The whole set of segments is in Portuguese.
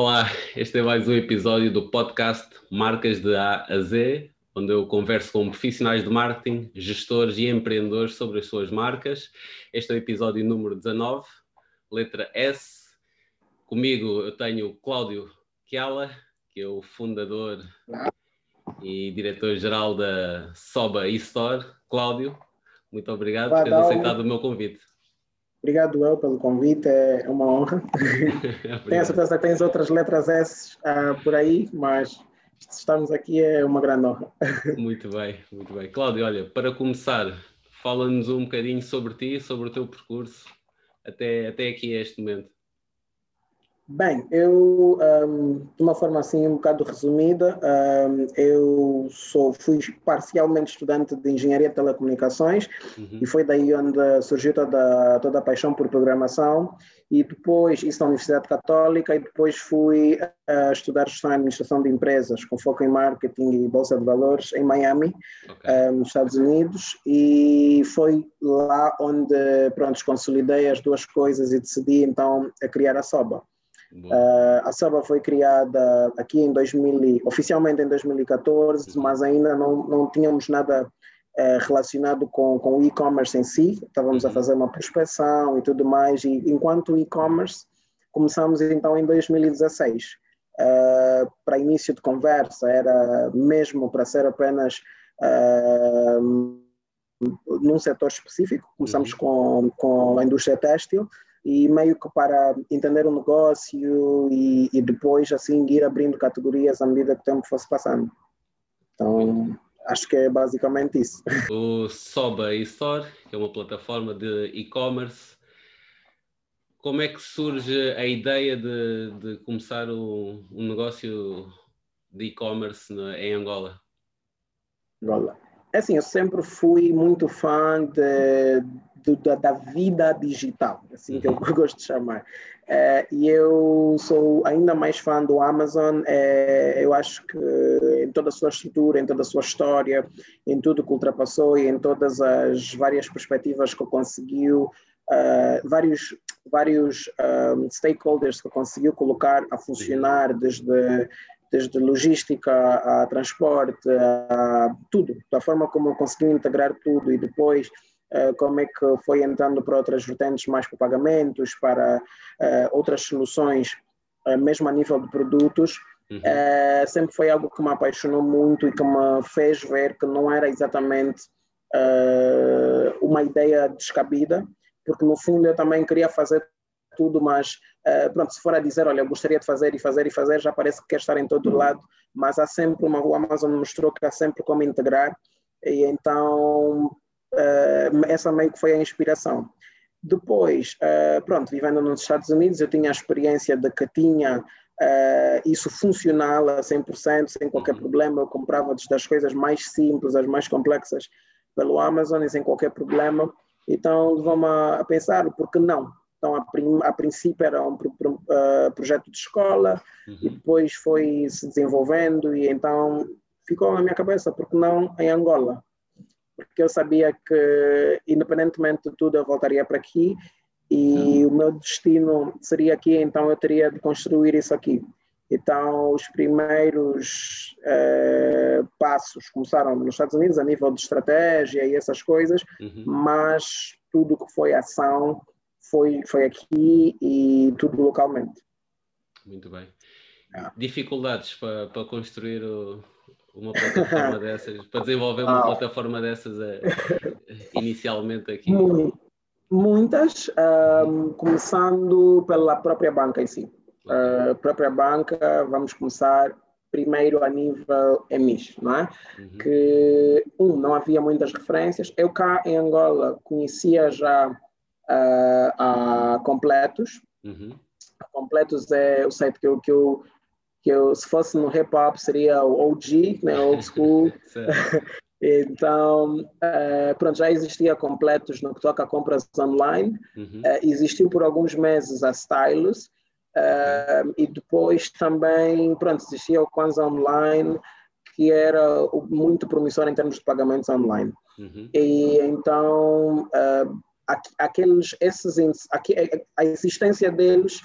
Olá, este é mais um episódio do podcast Marcas de A a Z, onde eu converso com profissionais de marketing, gestores e empreendedores sobre as suas marcas. Este é o episódio número 19, letra S. Comigo eu tenho o Cláudio Chiala, que é o fundador e diretor-geral da Soba e-Store. Cláudio, muito obrigado por ter aceitado o meu convite. Obrigado, El, pelo convite, é uma honra. Tenho a certeza que tens outras letras S uh, por aí, mas estarmos aqui é uma grande honra. muito bem, muito bem. Cláudio, olha, para começar, fala-nos um bocadinho sobre ti, sobre o teu percurso até, até aqui a este momento. Bem, eu, um, de uma forma assim um bocado resumida, um, eu sou, fui parcialmente estudante de Engenharia de Telecomunicações uhum. e foi daí onde surgiu toda, toda a paixão por programação e depois, isso na Universidade Católica, e depois fui uh, estudar gestão e administração de empresas, com foco em marketing e bolsa de valores, em Miami, okay. nos Estados Unidos, e foi lá onde, pronto, consolidei as duas coisas e decidi então a criar a SOBA. Uh, a Saba foi criada aqui em 2000, oficialmente em 2014, uhum. mas ainda não, não tínhamos nada uh, relacionado com, com o e-commerce em si. Estávamos uhum. a fazer uma prospecção e tudo mais. E enquanto e-commerce, começamos então em 2016. Uh, ah, para início de conversa, era mesmo para ser apenas num setor específico. Começamos uhum. com, com a indústria têxtil e meio que para entender o negócio e, e, depois assim ir abrindo categorias à medida que o tempo fosse passando. Então acho que é basicamente isso. O Soba Store, que é uma plataforma de e-commerce, como é que surge a ideia de, de começar um, um negócio de e-commerce em Angola? Angola. É assim, eu sempre fui muito fã de, da, da, vida digital, assim que eu uhum. gosto de chamar. É, e eu sou ainda mais fã do Amazon. É, eu acho que em toda a sua estrutura, em toda a sua história, em tudo que ultrapassou e em todas as várias perspectivas que conseguiu, uh, vários, vários um, ah, stakeholders que conseguiu colocar a funcionar desde desde logística a transporte, a tudo, da forma como conseguiu integrar tudo e depois como é que foi entrando para outras vertentes mais para pagamentos, para uh, outras soluções, uh, mesmo a nível de produtos, uhum. sempre foi algo que me apaixonou muito e que me fez ver que não era exatamente uma ideia descabida, porque no fundo eu também queria fazer tudo, mas pronto, se for a dizer, olha, eu gostaria de fazer e fazer e fazer, já parece que quer estar em todo lado, mas há sempre uma, o Amazon mostrou que há sempre como integrar, e então uh, essa meio que foi a inspiração. Depois, uh, pronto, vivendo nos Estados Unidos, eu tinha a experiência de que tinha uh, isso funcional a 100%, sem qualquer uhum. problema. Eu comprava das coisas mais simples, as mais complexas, pelo Amazon e sem qualquer problema. Então, vamos a, pensar, por que não? Então, a, prim, a princípio era um pro, pro, uh, projeto de escola uhum. e depois foi se desenvolvendo e então ficou na minha cabeça, por que não em Angola? Porque eu sabia que, independentemente de tudo, eu voltaria para aqui e o meu destino seria aqui, então eu teria de construir isso aqui. Então, os primeiros uh, passos começaram nos Estados Unidos, a nível de estratégia e essas coisas, uhum. mas tudo que foi ação foi, foi aqui e tudo localmente. Muito bem. É. Dificuldades para, para construir o, uma plataforma dessas, para desenvolver uma ah. plataforma dessas eh, inicialmente aqui? Muitas, um, começando pela própria banca em si. A uh, própria banca, vamos começar primeiro a nível EMIS, não é? Uhum. Que, um, não havia muitas referências. Eu cá em Angola conhecia já uh, a Completos. Uhum. A Completos é o site que eu, que eu que eu, se fosse no hip hop seria o OG, né, old school. então, uh, pronto, já existia completos no que toca a compras online. Uhum. Uh, existiu por alguns meses a Stylus. Uh, e depois também, pronto, existia o Kwanzaa Online, que era muito promissor em termos de pagamentos online. Uhum. E então, aqueles, esses, a existência deles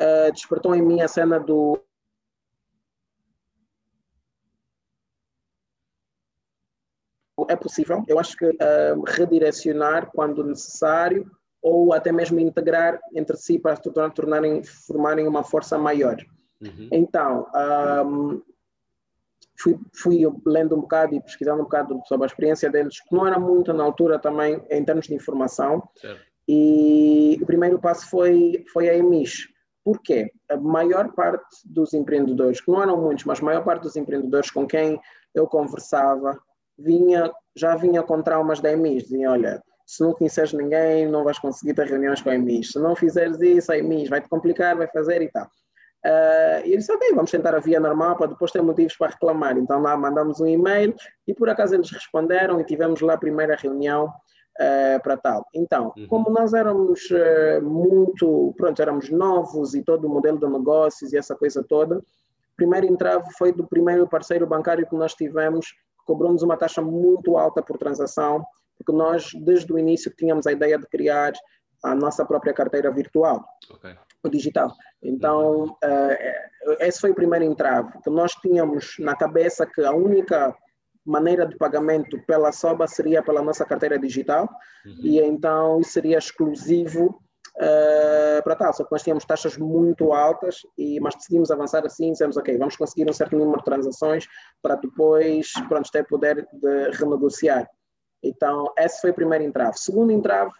uh, despertou em mim a cena do é possível, eu acho que uh, redirecionar quando necessário ou até mesmo integrar entre si para tornarem, formarem uma força maior. Uhum. Então, um, fui, fui lendo um bocado e pesquisando um bocado sobre a experiência deles, que não era muito na altura também em termos de informação. Certo. E o primeiro passo foi, foi a EMIS. Por quê? A maior parte dos empreendedores, que não eram muitos, mas a maior parte dos empreendedores com quem eu conversava, vinha, já vinha com traumas da EMIS. Dizia, olha, se não conheces ninguém, não vais conseguir ter reuniões com a EMIS. Se não fizeres isso, a EMIS vai-te complicar, vai fazer e tal. Uh, e ele disse, ok, vamos tentar a via normal para depois ter motivos para reclamar. Então lá mandamos um e-mail e por acaso eles responderam e tivemos lá a primeira reunião uh, para tal. Então, uhum. como nós éramos uh, muito, pronto, éramos novos e todo o modelo de negócios e essa coisa toda, o primeiro entrave foi do primeiro parceiro bancário que nós tivemos, cobrou-nos uma taxa muito alta por transação, porque nós desde o início tínhamos a ideia de criar a nossa própria carteira virtual. Okay o digital. Então, uh, esse foi o primeiro entrave, que nós tínhamos na cabeça que a única maneira de pagamento pela SOBA seria pela nossa carteira digital, uhum. e então isso seria exclusivo uh, para tal, só que nós tínhamos taxas muito altas, e, mas decidimos avançar assim, dissemos, ok, vamos conseguir um certo número de transações para depois, pronto, ter poder de renegociar. Então, esse foi o primeiro entrave. Segundo entrave,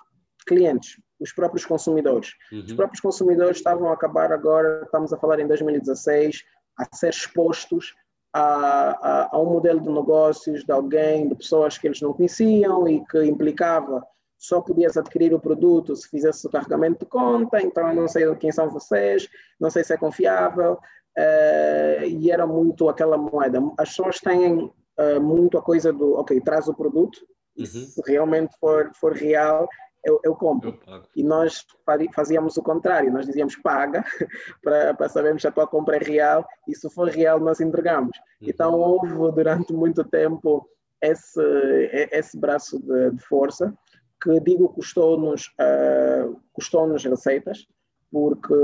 clientes os próprios consumidores. Uhum. Os próprios consumidores estavam a acabar agora, estamos a falar em 2016, a ser expostos a, a, a, um modelo de negócios de alguém, de pessoas que eles não conheciam e que implicava só podias adquirir o produto se fizesse o carregamento de conta, então eu não sei quem são vocês, não sei se é confiável, uh, e era muito aquela moeda. As pessoas têm uh, muito a coisa do, ok, traz o produto, uhum. se realmente for, for real, eu, eu compro. Eu e nós fazíamos o contrário, nós dizíamos paga para, para sabermos se a tua compra é real e se for real nós entregamos. Uhum. Então houve durante muito tempo esse, esse braço de, de força que digo custou-nos uh, custou-nos receitas, porque,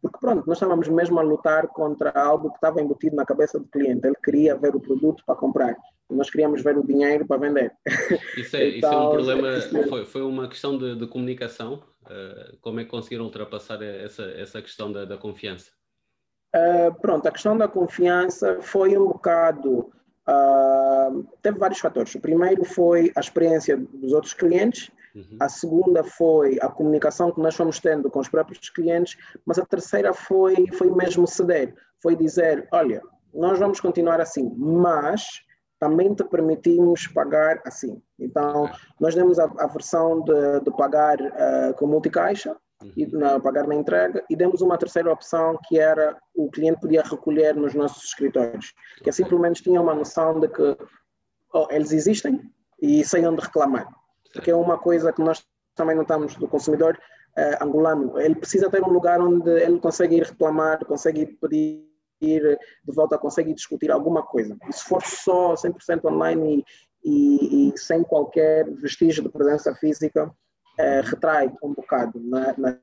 porque pronto, nós estávamos mesmo a lutar contra algo que estava embutido na cabeça do cliente. Ele queria ver o produto para comprar. Nós queríamos ver o dinheiro para vender. Isso é, então, isso é um então, problema, foi, foi uma questão de, de comunicação. Uh, como é que conseguiram ultrapassar essa, essa questão da, da confiança? Uh, pronto, a questão da confiança foi um bocado. Uh, teve vários fatores. O primeiro foi a experiência dos outros clientes, Uhum. A segunda foi a comunicação que nós fomos tendo com os próprios clientes, mas a terceira foi, foi mesmo ceder, foi dizer, olha, nós vamos continuar assim, mas também te permitimos pagar assim. Então, nós demos a, a versão de, de pagar uh, com multicaixa, uhum. e na, pagar na entrega, e demos uma terceira opção que era o cliente podia recolher nos nossos escritórios, que assim pelo menos tinha uma noção de que oh, eles existem e sei onde reclamar porque é uma coisa que nós também notamos do consumidor uh, angolano. Ele precisa ter um lugar onde ele consegue ir reclamar, consegue ir pedir de volta, consegue discutir alguma coisa. E se for só 100% online e, e, e, sem qualquer vestígio de presença física, uh, retrai um bocado na, na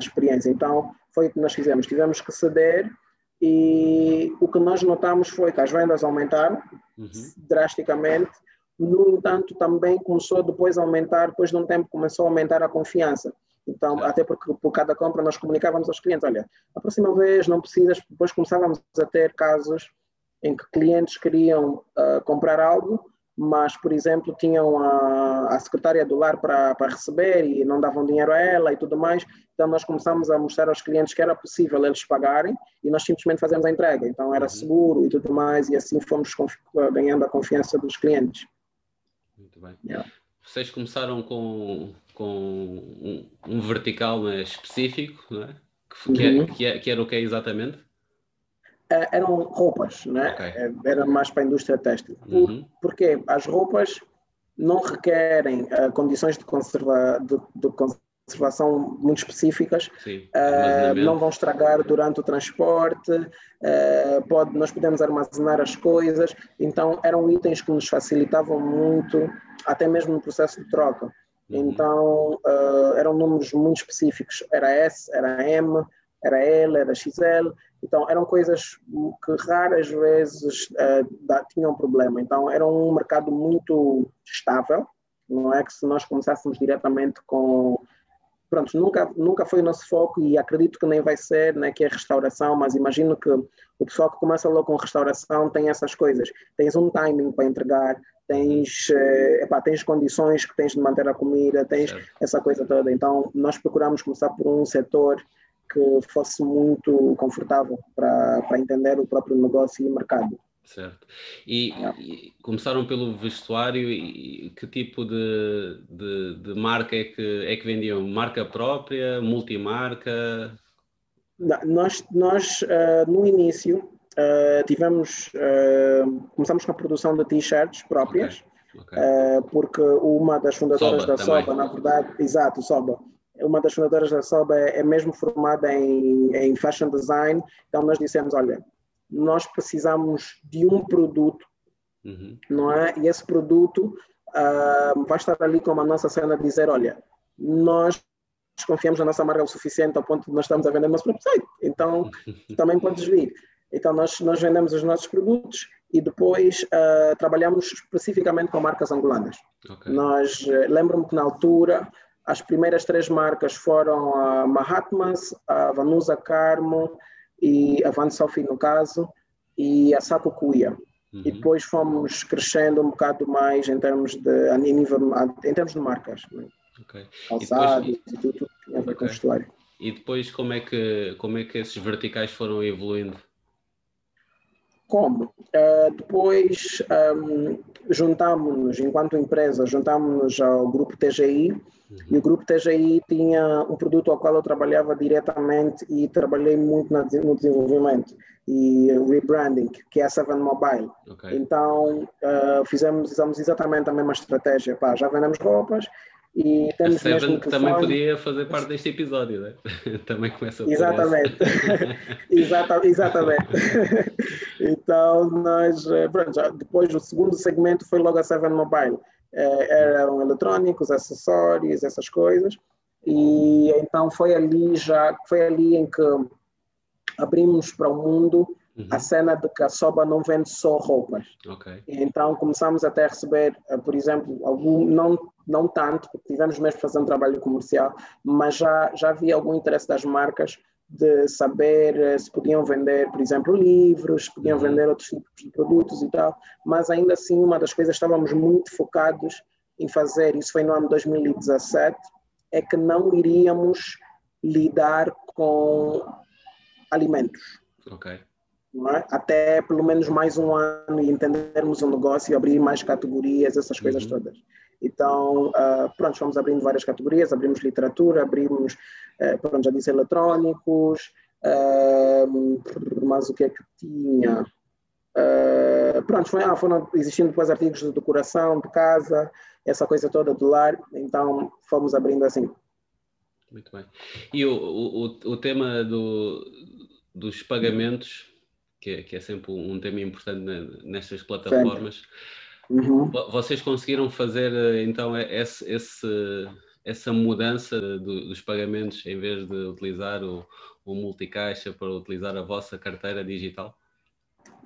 experiência. Então, foi o que nós fizemos. Tivemos que ceder e o que nós notamos foi que as vendas aumentaram uhum. drasticamente no entanto, também começou depois a aumentar, depois de um tempo começou a aumentar a confiança. Então, até porque por cada compra nós comunicávamos aos clientes, olha, a próxima vez não precisas, depois começávamos a ter casos em que clientes queriam uh, comprar algo, mas, por exemplo, tinham a, a secretária do lar para, receber e não davam dinheiro a ela e tudo mais. Então, nós começamos a mostrar aos clientes que era possível eles pagarem e nós simplesmente fazemos a entrega. Então, era uhum. seguro e tudo mais, e assim fomos ganhando a confiança dos clientes. Muito bem. Yeah. Vocês começaram com, com um, um vertical mais específico, não é? Que, que, é, uhum. que, é, que era o que é exatamente? Uh, eram roupas, né? Okay. É, era mais para a indústria têxtil. Uhum. Porque as roupas não requerem uh, condições de, conserva, de, de, conservação muito específicas, uh, não vão estragar durante o transporte, uh, pode, nós podemos armazenar as coisas, então eram itens que nos facilitavam muito, até mesmo no processo de troca. Uhum. Então uh, eram números muito específicos, era S, era M, era L, era XL, então eram coisas que raras vezes uh, tinham problema. Então era um mercado muito estável, não é que se nós começássemos diretamente com pronto, nunca, nunca foi o nosso foco e acredito que nem vai ser, né, que é restauração, mas imagino que o pessoal que começa logo com restauração tem essas coisas. Tens um timing para entregar, tens, eh, epá, tens condições que tens de manter a comida, tens certo. essa coisa toda. Então, nós procuramos começar por um setor que fosse muito confortável para, para entender o próprio negócio e mercado. Certo. E, e, começaram pelo vestuário e que tipo de, de, de, marca é que, é que vendiam? Marca própria, multimarca? Não, nós, nós uh, no início uh, tivemos, uh, começamos com a produção de t-shirts próprias, okay. Okay. porque uma das fundadoras Soba, da também. Soba, na verdade, exato, Soba, uma das fundadoras da Soba é, é mesmo formada em, em fashion design, então nós dissemos, olha, nós precisamos de um produto, uhum. não é? E esse produto uh, vai estar ali como a nossa cena de dizer, olha, nós confiamos na nossa marca o suficiente ao ponto de nós estamos a vender nosso próprio site, então também podes vir. Então nós, nós vendemos os nossos produtos e depois uh, trabalhamos especificamente com marcas angolanas. Okay. Nós, uh, lembro-me que na altura as primeiras três marcas foram a Mahatmas, a Vanusa Carmo e a Van Sophie no caso, e a Saco Cuia. Uhum. E depois fomos crescendo um bocado mais em termos de, em, nível, em termos de marcas. Né? Okay. Calçados e, depois, e tudo, tudo a ver okay. com vestuário. E depois como é, que, como é que esses verticais foram evoluindo? Como? Uh, depois um, juntámos-nos, enquanto empresa, juntámos-nos ao grupo TGI, e o grupo TGI tinha um produto ao qual eu trabalhava diretamente e trabalhei muito no desenvolvimento e rebranding, que é a Seven Mobile. Okay. Então, uh, fizemos, fizemos exatamente a mesma estratégia. Pá, já vendemos roupas e a Seven mesmo também podia fazer parte deste episódio, né? também começa a Exatamente. Exata, exatamente. então, nós, eh, pronto, depois o segundo segmento foi logo a Seven Mobile é, eram eletrônicos, acessórios, essas coisas. E então foi ali já, foi ali em que abrimos para o mundo uhum. a cena de que a Soba não vende só roupas. Okay. Então começamos até a receber, eh, por exemplo, algum, não, não tanto, porque tivemos mesmo fazendo trabalho comercial, mas já, já havia algum interesse das marcas de saber eh, se podiam vender, por exemplo, livros, se podiam uhum. vender outros tipos de produtos e tal, mas ainda assim uma das coisas estávamos muito focados em fazer, isso foi no ano 2017, é que não iríamos lidar com alimentos. Ok. É? Até pelo menos mais um ano e entendermos o negócio e abrir mais categorias, essas coisas uhum. todas. Então, uh, pronto, fomos abrindo várias categorias, abrimos literatura, abrimos, uh, pronto, já disse eletrônicos, uh, mas o que é que tinha? Uh, pronto, foi, ah, foram existindo depois artigos de decoração de casa, essa coisa toda do lar, então fomos abrindo assim. Muito bem. E o, o, o tema do, dos pagamentos, que é, que é sempre um tema importante nestas plataformas, Uhum. Vocês conseguiram fazer eh, então esse, esse, essa mudança do, dos pagamentos em vez de utilizar o, o multicaixa para utilizar a vossa carteira digital?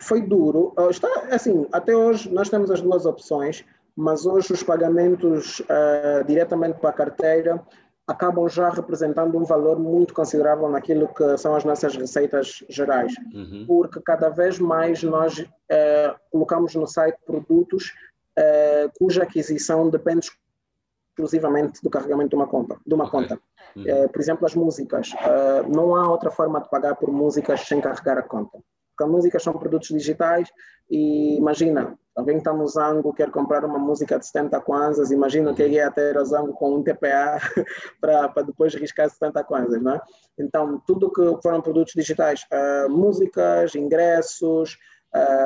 Foi duro. Ah, está, assim, até hoje nós temos as duas opções, mas hoje os pagamentos uh, diretamente para a carteira acabam já representando um valor muito considerável naquilo que são as nossas receitas gerais, uhum. porque cada vez mais nós eh, colocamos no site produtos eh, cuja aquisição depende exclusivamente do carregamento de uma conta. De uma okay. conta. Uhum. Eh, por exemplo, as músicas. não há outra forma de pagar por músicas sem carregar a conta. Porque as músicas são produtos digitais e imagina, alguém está no Zango, quer comprar uma música de 70 kwanzas, imagina que ia ter o Zango com um TPA para depois riscar 70 kwanzas, não é? Então, tudo que foram produtos digitais, uh, músicas, ingressos,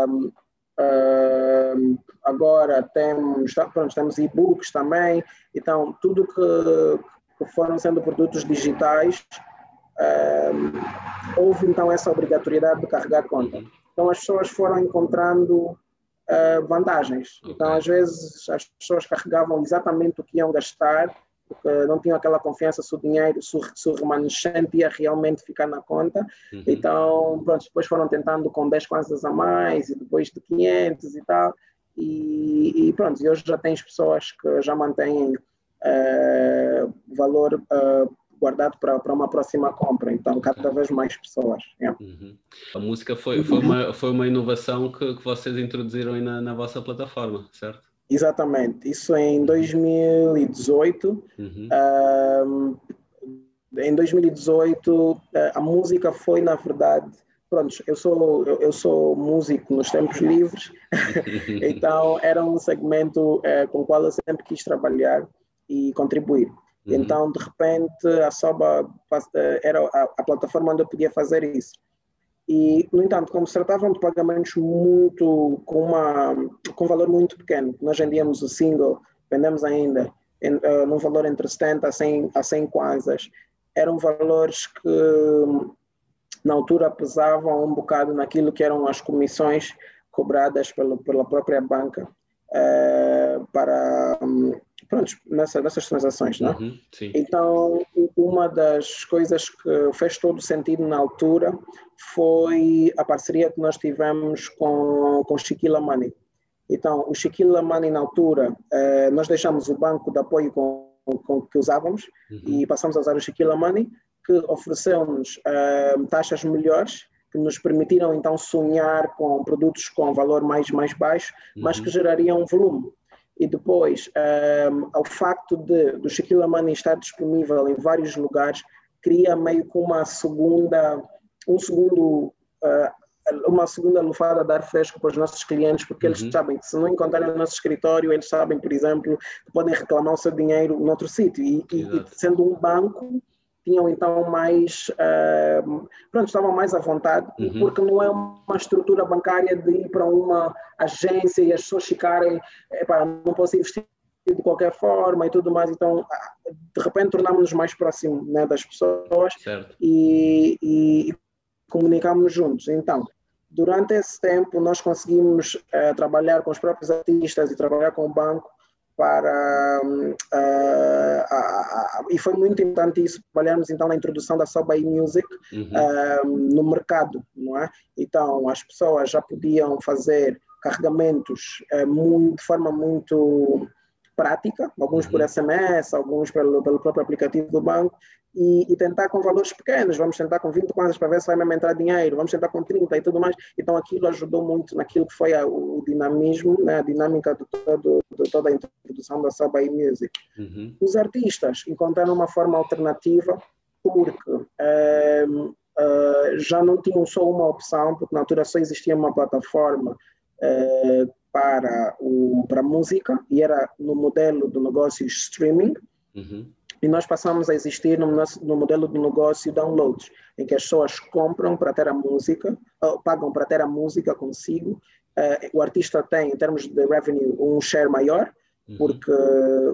um, uh, agora temos, tá, pronto, temos e-books também, então tudo que, que foram sendo produtos digitais, houve então essa obrigatoriedade de carregar conta. Então as pessoas foram encontrando uh, vantagens. Então, às vezes, as pessoas carregavam exatamente o que iam gastar porque não tinham aquela confiança se o dinheiro, se o, remanescente ia realmente ficar na conta. Uhum. Então, pronto, depois foram tentando com 10 kwanzas a mais, e depois de 500 e tal. E, e pronto, e hoje já tens pessoas que já mantêm uh, valor uh, guardado para, uma próxima compra. Então, cada vez mais pessoas. Yeah. Uhum. A música foi, foi, uma, foi uma inovação que, que vocês introduziram aí na, na vossa plataforma, certo? Exatamente. Isso em 2018. Uhum. Uh, em 2018, a música foi, na verdade, pronto, eu sou, eu sou músico nos tempos livres, então era um segmento é, com o qual eu sempre quis trabalhar e contribuir. Uhum. Então, de repente, a Soba eh, era a, a, plataforma onde eu podia fazer isso. E, no entanto, como se tratavam de pagamentos muito, com, uma, com um valor muito pequeno, nós vendíamos o single, vendemos ainda em, uh, num valor entre 70 a 100, a 100 kwanzas, eram valores que na altura pesavam um bocado naquilo que eram as comissões cobradas pela, pela própria banca uh, para, um, pronto, nessa, nessas transações, não é? Uhum, então, uma das coisas que fez todo sentido na altura foi a parceria que nós tivemos com, com Chiquila Money. Então, o Chiquila Money, na altura, uh, nós deixamos o banco de apoio com, com que usávamos uhum. e passamos a usar o Chiquila Money, que ofereceu-nos uh, taxas melhores, que nos permitiram então sonhar com produtos com valor mais, mais baixo, uhum. mas que gerariam volume. E depois, um, ao facto de do Shaquille Money estar disponível em vários lugares, cria meio que uma segunda, um segundo, uh, uma segunda lufada de ar fresco para os nossos clientes, porque uhum. eles sabem que se não encontrarem no nosso escritório, eles sabem, por exemplo, que podem reclamar o seu dinheiro noutro sítio. E, e, sendo um banco, tinham então mais, uh, pronto, estavam mais à vontade, uhum. porque não é uma estrutura bancária de ir para uma agência e as pessoas ficarem, epá, não posso investir de qualquer forma e tudo mais, então ah, de repente tornámos-nos mais próximos né, das pessoas e, e, e comunicámos juntos. Então, durante esse tempo nós conseguimos uh, trabalhar com os próprios artistas e trabalhar com o banco para uh, e foi muito importante isso trabalharmos então na introdução da Sobay Music uhum. uh, no mercado não é então as pessoas já podiam fazer carregamentos uh, muito, de forma muito prática alguns uhum. por SMS alguns pelo, pelo próprio aplicativo do banco e, e, tentar com valores pequenos, vamos tentar com 20 kwanzas para ver se vai mesmo entrar dinheiro, vamos tentar com 30 e tudo mais. Então aquilo ajudou muito naquilo que foi a, o dinamismo, né, a dinâmica de, todo, de toda a introdução da Sabai Music. Uhum. Os artistas encontraram uma forma alternativa porque uh, já não tinham só uma opção, porque na altura só existia uma plataforma uh, para, o, para música e era no modelo do negócio streaming. Uhum e nós passamos a existir no, no modelo de negócio downloads, em que as pessoas compram para ter a música, pagam para ter a música consigo. Uh, o artista tem, em termos de revenue, um share maior, uhum. porque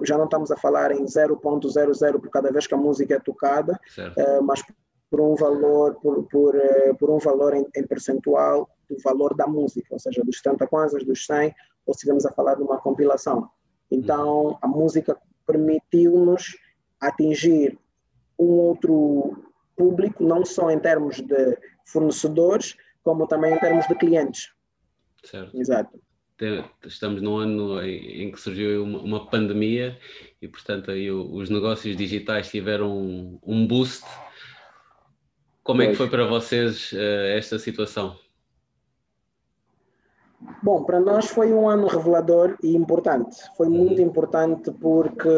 já não estamos a falar em 0.00 por cada vez que a música é tocada, uh, mas por um valor, por, por, uh, por um valor em, em, percentual do valor da música, ou seja, dos 70 kwanzas, dos 100, ou se estivermos a falar de uma compilação. Então, a música permitiu-nos atingir um outro público, não só em termos de fornecedores, como também em termos de clientes. Certo. Exato. Estamos num ano em que surgiu uma, uma pandemia e, portanto, aí os negócios digitais tiveram um, boost. Como é que foi para vocês uh, esta situação? Bom, para nós foi um ano revelador e importante. Foi muito uhum. importante porque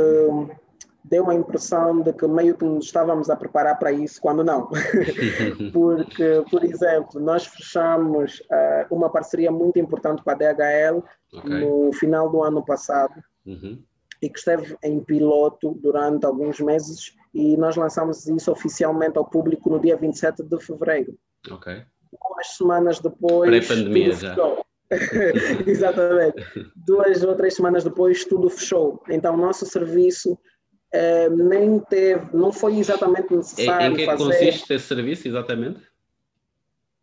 deu a impressão de que meio que nos estávamos a preparar para isso, quando não. Porque, por exemplo, nós fechamos uh, uma parceria muito importante com a DHL okay. no final do ano passado uhum. e que esteve em piloto durante alguns meses e nós lançamos isso oficialmente ao público no dia 27 de fevereiro. Ok. Duas semanas depois. Pré-pandemia já. Exatamente. Duas ou três semanas depois, tudo fechou. Então, nosso serviço uh, nem teve, não foi exatamente necessário em, em que fazer... consiste esse serviço, exatamente?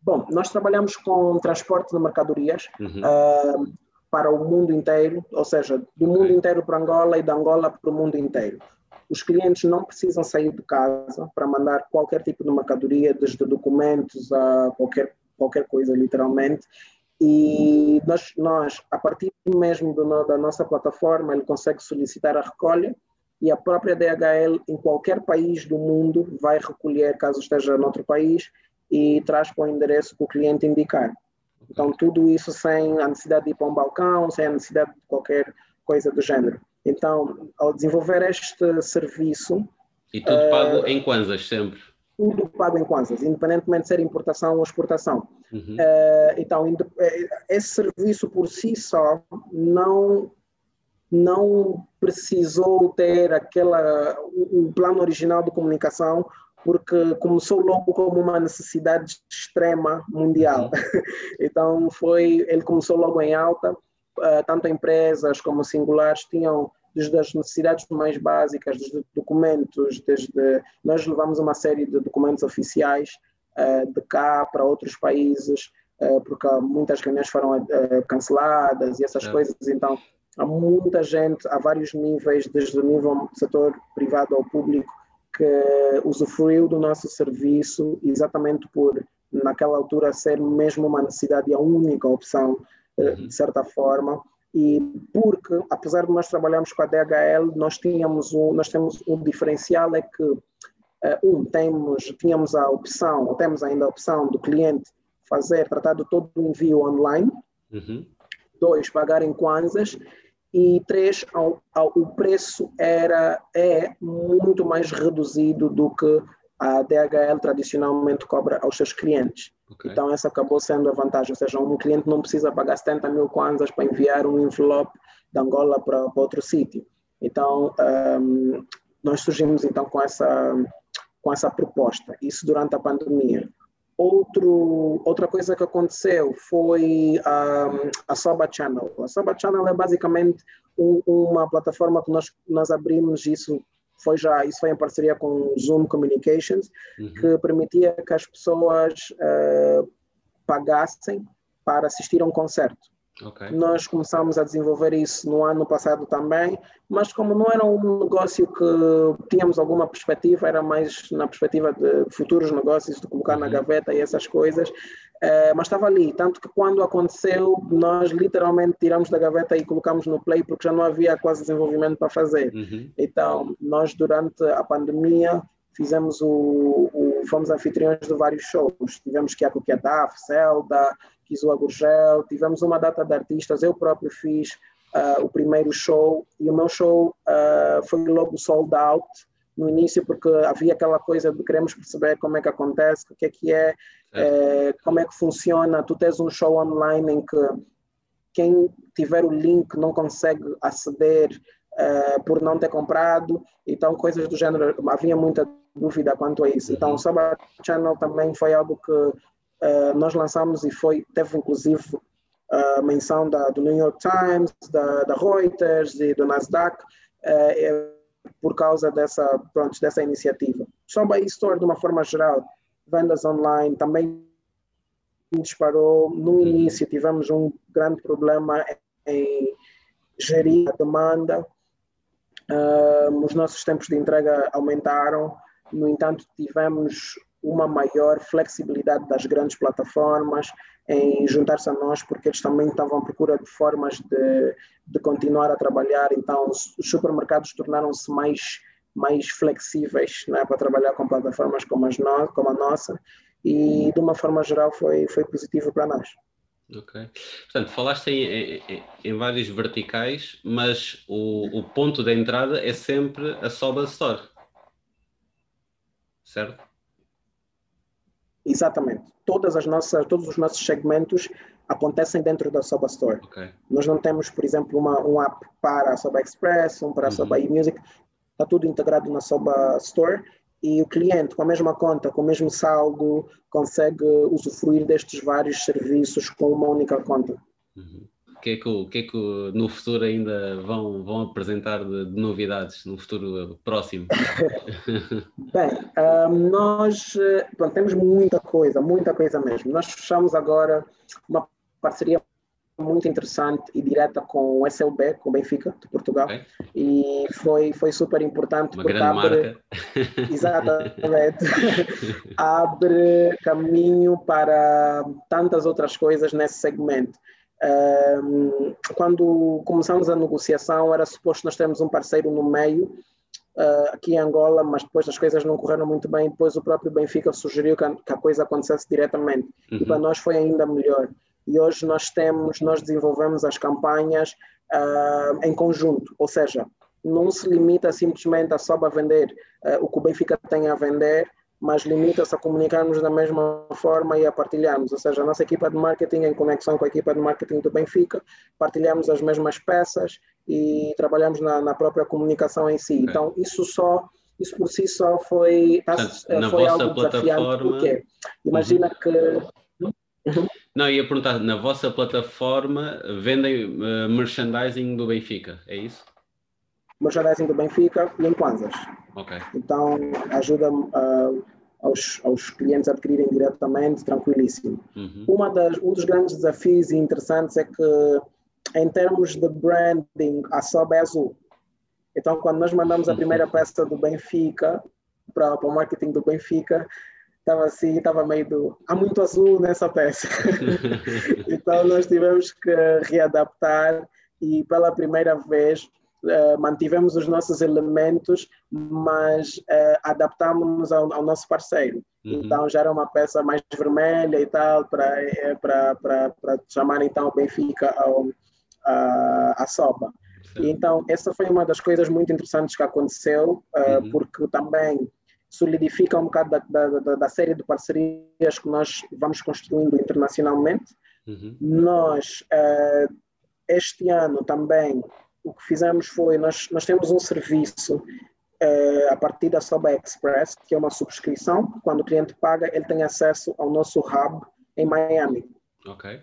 Bom, nós trabalhamos com transporte de mercadorias uhum. uh, para o mundo inteiro, ou seja, do mundo okay. inteiro para Angola e da Angola para o mundo inteiro. os clientes não precisam sair de casa para mandar qualquer tipo de mercadoria, desde documentos a qualquer, qualquer coisa, literalmente. E nós, nós, a partir mesmo do, da nossa plataforma, ele consegue solicitar a recolha e a própria DHL, em qualquer país do mundo, vai recolher, caso esteja noutro país, e traz para o endereço que o cliente indicar. Então, tudo isso sem a necessidade de ir para um balcão, sem a necessidade de qualquer coisa do género. Então, ao desenvolver este serviço. E tudo pago uh, em Kwanzas, sempre? Tudo pago em Kwanzas, independentemente de ser importação ou exportação. Uhum. Uh, então, eh, esse serviço por si só não não precisou ter aquela o, o plano original de comunicação porque começou logo como uma necessidade extrema mundial. Uhum. então foi, ele começou logo em alta, uh, tanto empresas como singulares tinham desde as necessidades mais básicas, desde documentos, desde nós levamos uma série de documentos oficiais uh, de cá para outros países, uh, porque muitas reuniões foram canceladas e essas é. coisas, então há muita gente a vários níveis, desde o nível do setor privado ao público, que usufruiu do nosso serviço exatamente por, naquela altura, ser mesmo uma necessidade e a única opção, uhum. de certa forma. E porque, apesar de nós trabalharmos com a DHL, nós, tínhamos um, nós temos um diferencial, é que, eh, um, temos, tínhamos a opção, ou temos ainda a opção do cliente fazer, tratar de todo o envio online. Uhum. Dois, pagar em kwanzas e três, ao, ao, o preço era, é muito mais reduzido do que a DHL tradicionalmente cobra aos seus clientes. Okay. Então, essa acabou sendo a vantagem, ou seja, um cliente não precisa pagar 70 mil kwanzas para enviar um envelope de Angola para, para outro sítio. Então, um, nós surgimos então com essa, com essa proposta, isso durante a pandemia. Outro, outra coisa que aconteceu foi um, a Soba Channel. A Soba Channel é basicamente um, uma plataforma que nós, nós abrimos, isso foi já, isso foi em parceria com o Zoom Communications, uhum. que permitia que as pessoas uh, pagassem para assistir a um concerto. Okay. Nós começamos a desenvolver isso no ano passado também, mas como não era um negócio que tínhamos alguma perspectiva, era mais na perspectiva de futuros negócios, de colocar uhum. na gaveta e essas coisas, eh, mas estava ali. Tanto que quando aconteceu, nós literalmente tiramos da gaveta e colocamos no play, porque já não havia quase desenvolvimento para fazer. Uhum. Então, nós durante a pandemia fizemos o, o fomos anfitriões de vários shows. Tivemos que a Daf, Zelda, Kizua Gurgel, tivemos uma data de artistas, eu próprio fiz uh, o primeiro show e o meu show uh, foi logo sold out no início porque havia aquela coisa de queremos perceber como é que acontece, o que é que é, é, como é que funciona. Tu tens um show online em que quem tiver o link não consegue aceder uh, por não ter comprado, então coisas do gênero, havia muita dúvida quanto a isso. Então o Sabbath Channel também foi algo que uh, nós lançamos e foi, teve inclusive a uh, menção da, do New York Times, da, da Reuters e do Nasdaq, uh, por causa dessa, pronto, dessa iniciativa. Sobre a Store, de uma forma geral, vendas online também disparou. No uhum. início tivemos um grande problema em gerir a demanda. Uh, os nossos tempos de entrega aumentaram, no entanto, tivemos uma maior flexibilidade das grandes plataformas em juntar-se a nós, porque eles também estavam à procura de formas de, de continuar a trabalhar. Então, os supermercados tornaram-se mais, mais flexíveis né, para trabalhar com plataformas como, as no, como a nossa, e de uma forma geral foi, foi positivo para nós. Ok. Portanto, falaste em, em, em vários verticais, mas o, o ponto de entrada é sempre a Soba Store. Certo? Exatamente. Todas as nossas, todos os nossos segmentos acontecem dentro da Soba Store. Okay. Nós não temos, por exemplo, uma, um app para a Soba Express, um para a uhum. Soba eMusic. Está tudo integrado na Soba Store e o cliente, com a mesma conta, com o mesmo saldo, consegue usufruir destes vários serviços com uma única conta. Uhum que é que, o que, é que no futuro ainda vão, vão apresentar de, de novidades, no futuro próximo? Bem, um, nós bom, temos muita coisa, muita coisa mesmo. Nós fechamos agora uma parceria muito interessante e direta com o SLB, com o Benfica, de Portugal, okay. e foi, foi super importante Uma porque abre, exatamente, abre caminho para tantas outras coisas nesse segmento. Um, quando começamos a negociação, era suposto nós termos um parceiro no meio, uh, aqui em Angola, mas depois as coisas não correram muito bem. Depois o próprio Benfica sugeriu que a, que a coisa acontecesse diretamente. Uhum. E para nós foi ainda melhor e hoje nós temos, nós desenvolvemos as campanhas uh, em conjunto, ou seja, não se limita simplesmente a só a vender uh, o que o Benfica tem a vender, mas limita-se a comunicarmos da mesma forma e a partilharmos, ou seja, a nossa equipa de marketing em conexão com a equipa de marketing do Benfica, partilhamos as mesmas peças e trabalhamos na, na própria comunicação em si. Okay. Então, isso só isso por si só foi, Portanto, foi algo desafiante, porque imagina uhum. que Uhum. Não, ia perguntar, na vossa plataforma vendem uh, merchandising do Benfica, é isso? Merchandising do Benfica e em Kwanzas. Ok. Então ajuda uh, aos, aos clientes a adquirirem diretamente, tranquilíssimo. Uhum. Uma das, um dos grandes desafios e interessantes é que, em termos de branding, a sob é azul. Então, quando nós mandamos a primeira peça do Benfica para, para o marketing do Benfica, estava assim, estava meio do. Há muito azul nessa peça. então nós tivemos que readaptar e pela primeira vez uh, mantivemos os nossos elementos, mas uh, adaptámos-nos ao, ao, nosso parceiro. Uhum. Então já era uma peça mais vermelha e tal, para eh, chamar então o Benfica ao, a, a soba. Então, essa foi uma das coisas muito interessantes que aconteceu, uh, uhum. porque também solidifica um bocado da, da, da, série de parcerias que nós vamos construindo internacionalmente. Uhum. Nós, este ano também, o que fizemos foi, nós, nós temos um serviço uh, a partir da Soba Express, que é uma subscrição, quando o cliente paga, ele tem acesso ao nosso hub em Miami. Ok.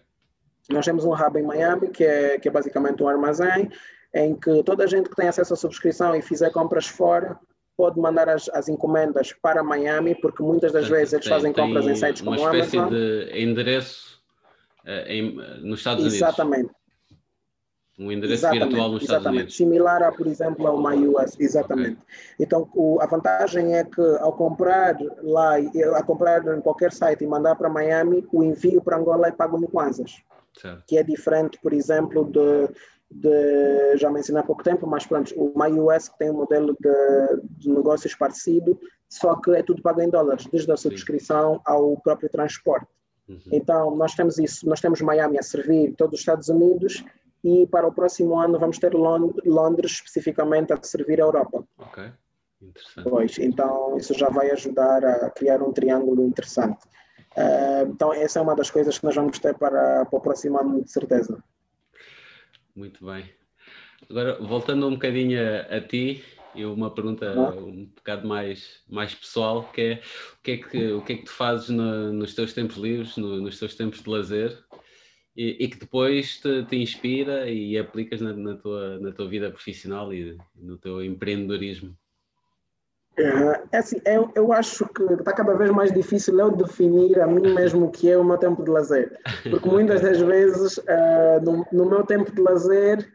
Nós temos um hub em Miami, que é, que é basicamente um armazém, em que toda a gente que tem acesso à subscrição e fizer compras fora, pode mandar as, as encomendas para Miami, porque muitas das vezes eles fazem compras em sites como Amazon. Uma espécie de endereço uh, em, nos Estados Unidos. Exatamente. Um endereço exatamente, virtual nos Estados Unidos. Similar a, por exemplo, ao MyUS, exatamente. Okay. Então, o, a vantagem é que ao comprar lá, a comprar em qualquer site e mandar para Miami, o envio para Angola é pago em kwanzas. Certo. Que é diferente, por exemplo, de, de, já mencionei há pouco tempo, mas pronto, o MyUS tem um modelo de, de, negócios parecido, só que é tudo pago em dólares, desde a subscrição Sim. ao próprio transporte. Uhum. Então, nós temos isso, nós temos Miami a servir todos os Estados Unidos e para o próximo ano vamos ter Londres especificamente a servir a Europa. Ok, interessante. Pois, então isso já vai ajudar a criar um triângulo interessante. Uh, então, essa é uma das coisas que nós vamos ter para, para o próximo ano, de certeza. Muito bem. Agora, voltando um bocadinho a, a ti, eu uma pergunta um bocado mais, mais pessoal, que é o que é que, o que, é que tu fazes no, nos teus tempos livres, no, nos teus tempos de lazer, e, e que depois te, te, inspira e aplicas na, na, tua, na tua vida profissional e no teu empreendedorismo? É assim, eu, eu acho que está cada vez mais difícil eu definir a mim mesmo o que é o meu tempo de lazer. Porque muitas das vezes, uh, no, no, meu tempo de lazer,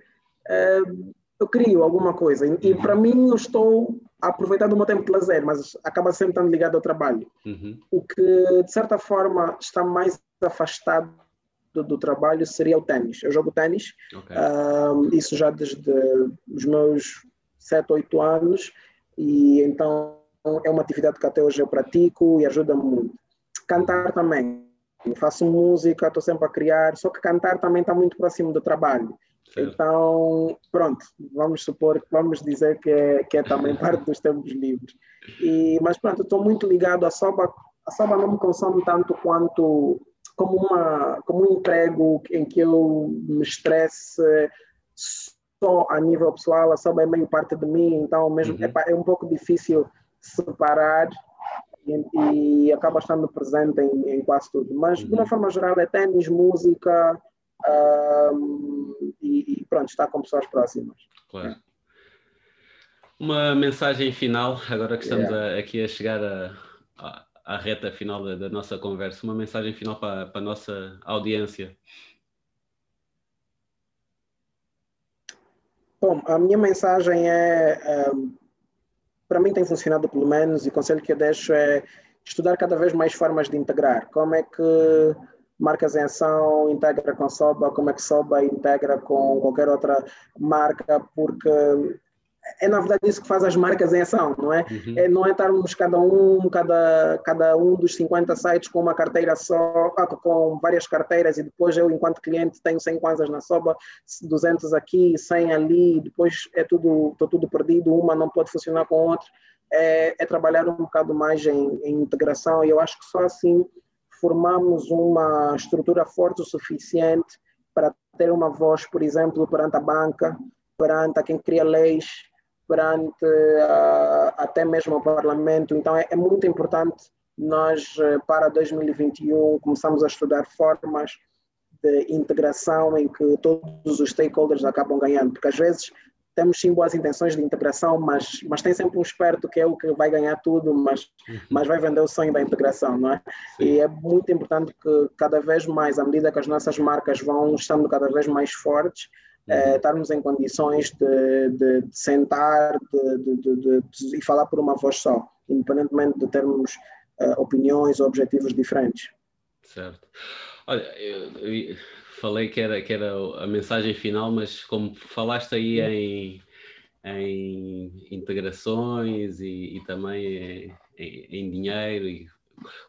uh, eu crio alguma coisa. E, e para mim, eu estou a aproveitar do meu tempo de lazer, mas acaba sempre estando ligado ao trabalho. Uhum. O que, de certa forma, está mais afastado do, do trabalho seria o ténis. Eu jogo ténis, okay. isso já desde os meus 7, 8 anos e então é uma atividade que até hoje eu pratico e ajuda-me muito. Cantar também. Eu faço música, estou sempre a criar, só que cantar também está muito próximo do trabalho. Certo. Então, pronto, vamos supor, vamos dizer que é, que é também parte dos tempos livres. E, mas pronto, estou muito ligado à soba. A soba não me consome tanto quanto como, uma, como um emprego em que eu me estresse só a nível pessoal, a soba é meio parte de mim, então mesmo uhum. é, é, um pouco difícil separar e, e acaba estando presente em, em quase tudo. Mas uhum. de uma uhum. forma geral é ténis, música um, e, e, pronto, está com pessoas próximas. Claro. É. Uma mensagem final, agora que estamos yeah. a, aqui a chegar a, a, à reta final da, da, nossa conversa, uma mensagem final para, para a nossa audiência. Bom, a minha mensagem é, um, para mim tem funcionado pelo menos, e o conselho que eu deixo é estudar cada vez mais formas de integrar. Como é que marcas em ação integra com Soba, como é que Soba integra com qualquer outra marca, porque é na verdade isso que faz as marcas em ação, não é? Uhum. é não é estarmos cada um, cada, cada um dos 50 sites com uma carteira só, ah, com várias carteiras e depois eu, enquanto cliente, tenho 100 kwanzas na Soba, 200 aqui, 100 ali, depois é tudo, estou tudo perdido, uma não pode funcionar com a outra. É, é trabalhar um bocado mais em, em integração e eu acho que só assim formamos uma estrutura forte o suficiente para ter uma voz, por exemplo, perante a banca, perante a quem cria leis, perante uh, até mesmo o Parlamento. Então é, é, muito importante nós, eh, para 2021, começamos a estudar formas de integração em que todos os stakeholders acabam ganhando, porque às vezes temos sim boas intenções de integração, mas, mas tem sempre um esperto que é o que vai ganhar tudo, mas, uhum. mas vai vender o sonho da integração, não é? Sim. E é muito importante que cada vez mais, à medida que as nossas marcas vão estando cada vez mais fortes, é, estarmos em condições de, de, de sentar e falar por uma voz só, independentemente de termos uh, opiniões ou objetivos diferentes. Certo. Olha, eu, eu, falei que era, que era a mensagem final, mas como falaste aí em, em integrações e, e também em, em, dinheiro, e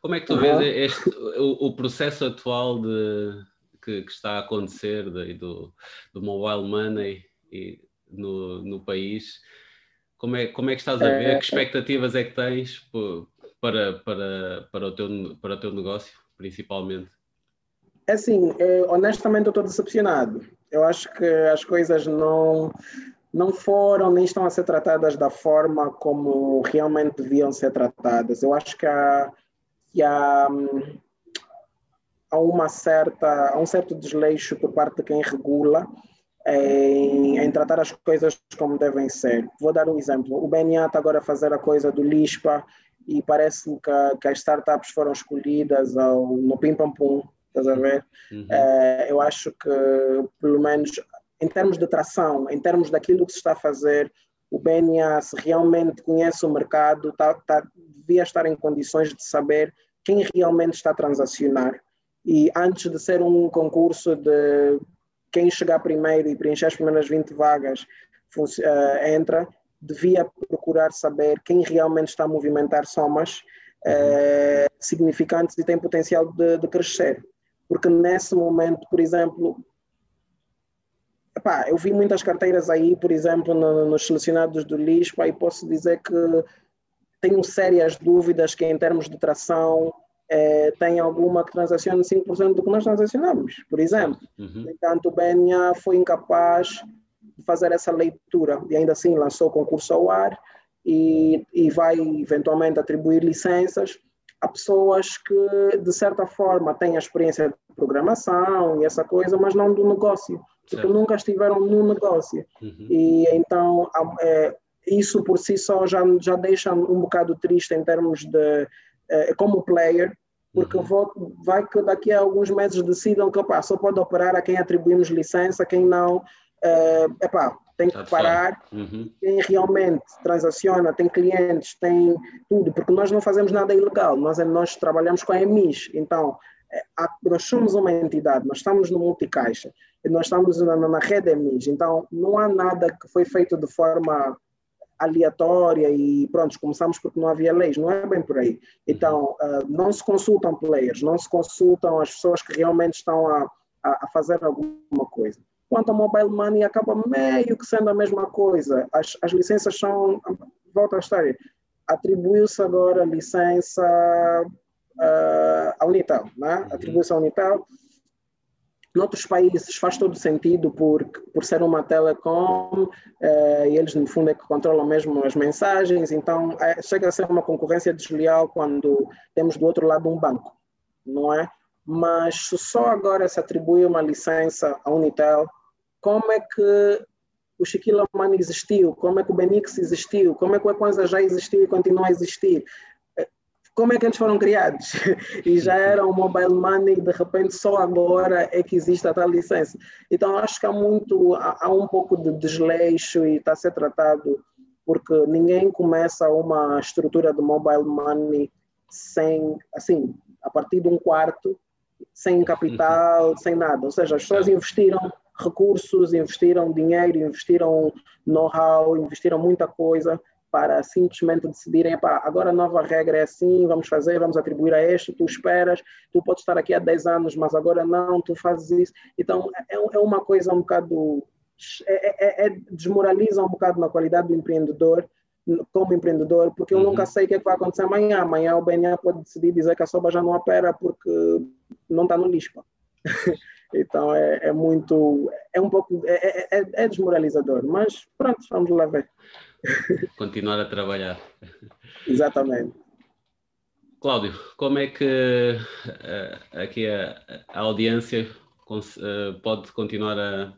como é que tu uhum. vês este, o, o processo atual de que, que está a acontecer de, do, do mobile money e, no, no país. Como é, como é que estás a ver? É, que expectativas é que tens para, para, para, o, teu, para o teu negócio, principalmente? É assim, é, honestamente eu estou decepcionado. Eu acho que as coisas não, não foram nem estão a ser tratadas da forma como realmente deviam ser tratadas. Eu acho que há, que há há uma certa há um certo desleixo por parte de quem regula em, em, tratar as coisas como devem ser. Vou dar um exemplo. O BNA está agora a fazer a coisa do LISPA e parece que, que as startups foram escolhidas ao, no Pim Pam Pum, estás a ver? Uhum. É, eu acho que, pelo menos em termos de tração, em termos daquilo que se está a fazer, o BNA, se realmente conhece o mercado, tá, tá, devia estar em condições de saber quem realmente está a transacionar e antes de ser um concurso de quem chegar primeiro e preencher as primeiras 20 vagas uh, entra, devia procurar saber quem realmente está a movimentar somas uh, significantes e tem potencial de, de, crescer. Porque nesse momento, por exemplo, epá, eu vi muitas carteiras aí, por exemplo, no, nos selecionados do LISPA e posso dizer que tenho sérias dúvidas que em termos de tração é, tem alguma que transacione 5% do que nós transacionamos, por exemplo. Uhum. No entanto, o BNA foi incapaz de fazer essa leitura e ainda assim lançou o concurso ao ar e, e vai eventualmente atribuir licenças a pessoas que, de certa forma, têm a experiência de programação e essa coisa, mas não do negócio, porque certo. nunca estiveram no negócio. Uhum. E então, é, isso por si só já, já deixa um bocado triste em termos de como player, porque uhum. vou, vai que daqui a alguns meses decidam que opa, só pode operar a quem atribuímos licença, quem não, é, epá, tem que parar. Uhum. Quem realmente transaciona, tem clientes, tem tudo, porque nós não fazemos nada ilegal, nós, nós trabalhamos com a EMIS, então é, nós somos uma entidade, nós estamos no multicaixa, nós estamos na, na rede EMIS, então não há nada que foi feito de forma aleatória e pronto, começamos porque não havia leis, não é bem por aí. Então, uh, não se consultam players, não se consultam as pessoas que realmente estão a, a, a, fazer alguma coisa. Quanto ao mobile money, acaba meio que sendo a mesma coisa. As, as licenças são, volta à história, atribuiu-se agora licença uh, à Unitel, né? Uhum. atribuiu-se à Unitel, Noutros países faz todo sentido por, por ser uma telecom eh, e eles, no fundo, é que controlam mesmo as mensagens, então é, chega a ser uma concorrência desleal quando temos do outro lado um banco, não é? Mas só agora se atribui uma licença à Unitel, como é que o Shaquille Money existiu? Como é que o Benix existiu? Como é que o Equanza já existiu e continua a existir? Como é que eles foram criados? e já era um mobile money, de repente só agora é que existe a tal licença. Então acho que há muito, há, há um pouco de desleixo e está a ser tratado porque ninguém começa uma estrutura de mobile money sem, assim, a partir de um quarto, sem capital, uhum. sem nada. Ou seja, as pessoas investiram recursos, investiram dinheiro, investiram know-how, investiram muita coisa para simplesmente decidirem, agora a nova regra é assim, vamos fazer, vamos atribuir a este, tu esperas, tu podes estar aqui há 10 anos, mas agora não, tu fazes isso. Então, é, é uma coisa um bocado, é, é, é, desmoraliza um bocado na qualidade do empreendedor, como empreendedor, porque eu uhum. nunca sei o que, é que vai acontecer amanhã. Amanhã o BNA pode decidir dizer que a soba já não opera porque não está no lixo. então é, é, muito, é um pouco, é, é, é desmoralizador, mas pronto, vamos lá ver. Continuar a trabalhar. Exatamente. Cláudio, como é que uh, aqui a, a audiência uh, pode continuar a,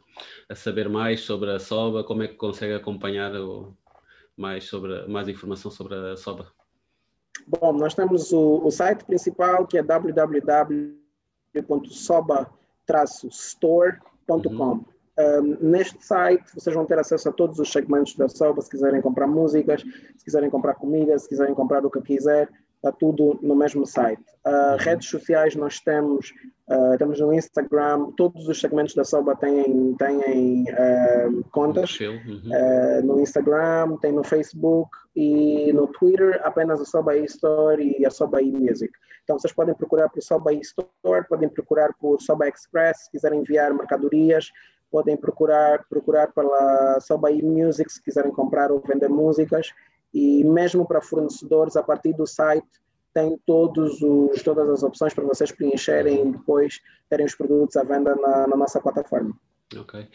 a, saber mais sobre a SOBA? Como é que consegue acompanhar o, mais, sobre, mais informação sobre a SOBA? Bom, nós temos o, o site principal que é www.soba-store.com. Uhum. Um, neste site vocês vão ter acesso a todos os segmentos da Soba, se quiserem comprar músicas, se quiserem comprar comida, se quiserem comprar o que quiser, está tudo no mesmo site. Uh, redes sociais nós temos, uh, temos no Instagram, todos os segmentos da Soba têm, têm uh, contas. Uhum. no Instagram, tem no Facebook e no Twitter apenas a Soba Store e a Soba Music. Então vocês podem procurar por Soba Store, podem procurar por Soba Express, se quiserem enviar mercadorias, podem procurar, procurar pela Sobai Music se quiserem comprar ou vender músicas e mesmo para fornecedores a partir do site tem todos os, todas as opções para vocês preencherem e depois terem os produtos à venda na, na nossa plataforma. Ok.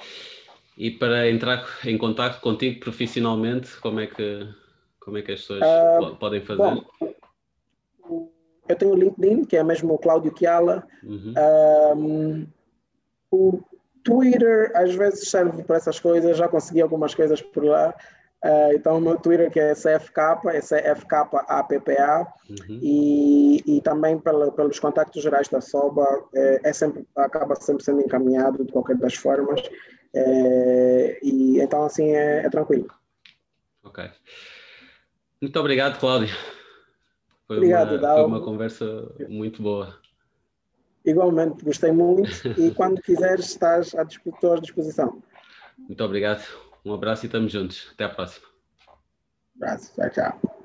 E para entrar em contato contigo profissionalmente, como é que, como é que as pessoas uh, podem fazer? Bom, eu tenho o LinkedIn, que é mesmo o Cláudio Chiala. Uhum. Um, o Twitter às vezes serve para essas coisas, já consegui algumas coisas por lá. Uh, então, o meu Twitter que é CFK, é CFKAPPA, uhum. e, e também pela, pelos contactos gerais da SOBA, é, é, sempre, acaba sempre sendo encaminhado de qualquer das formas, é, e então assim é, é, tranquilo. Ok. Muito obrigado, Cláudio. Foi obrigado, uma, foi uma conversa muito boa. Igualmente, gostei muito e quando quiseres estás à disposição. Muito obrigado. Um abraço e estamos juntos. Até a próxima. Um abraço. Tchau, tchau.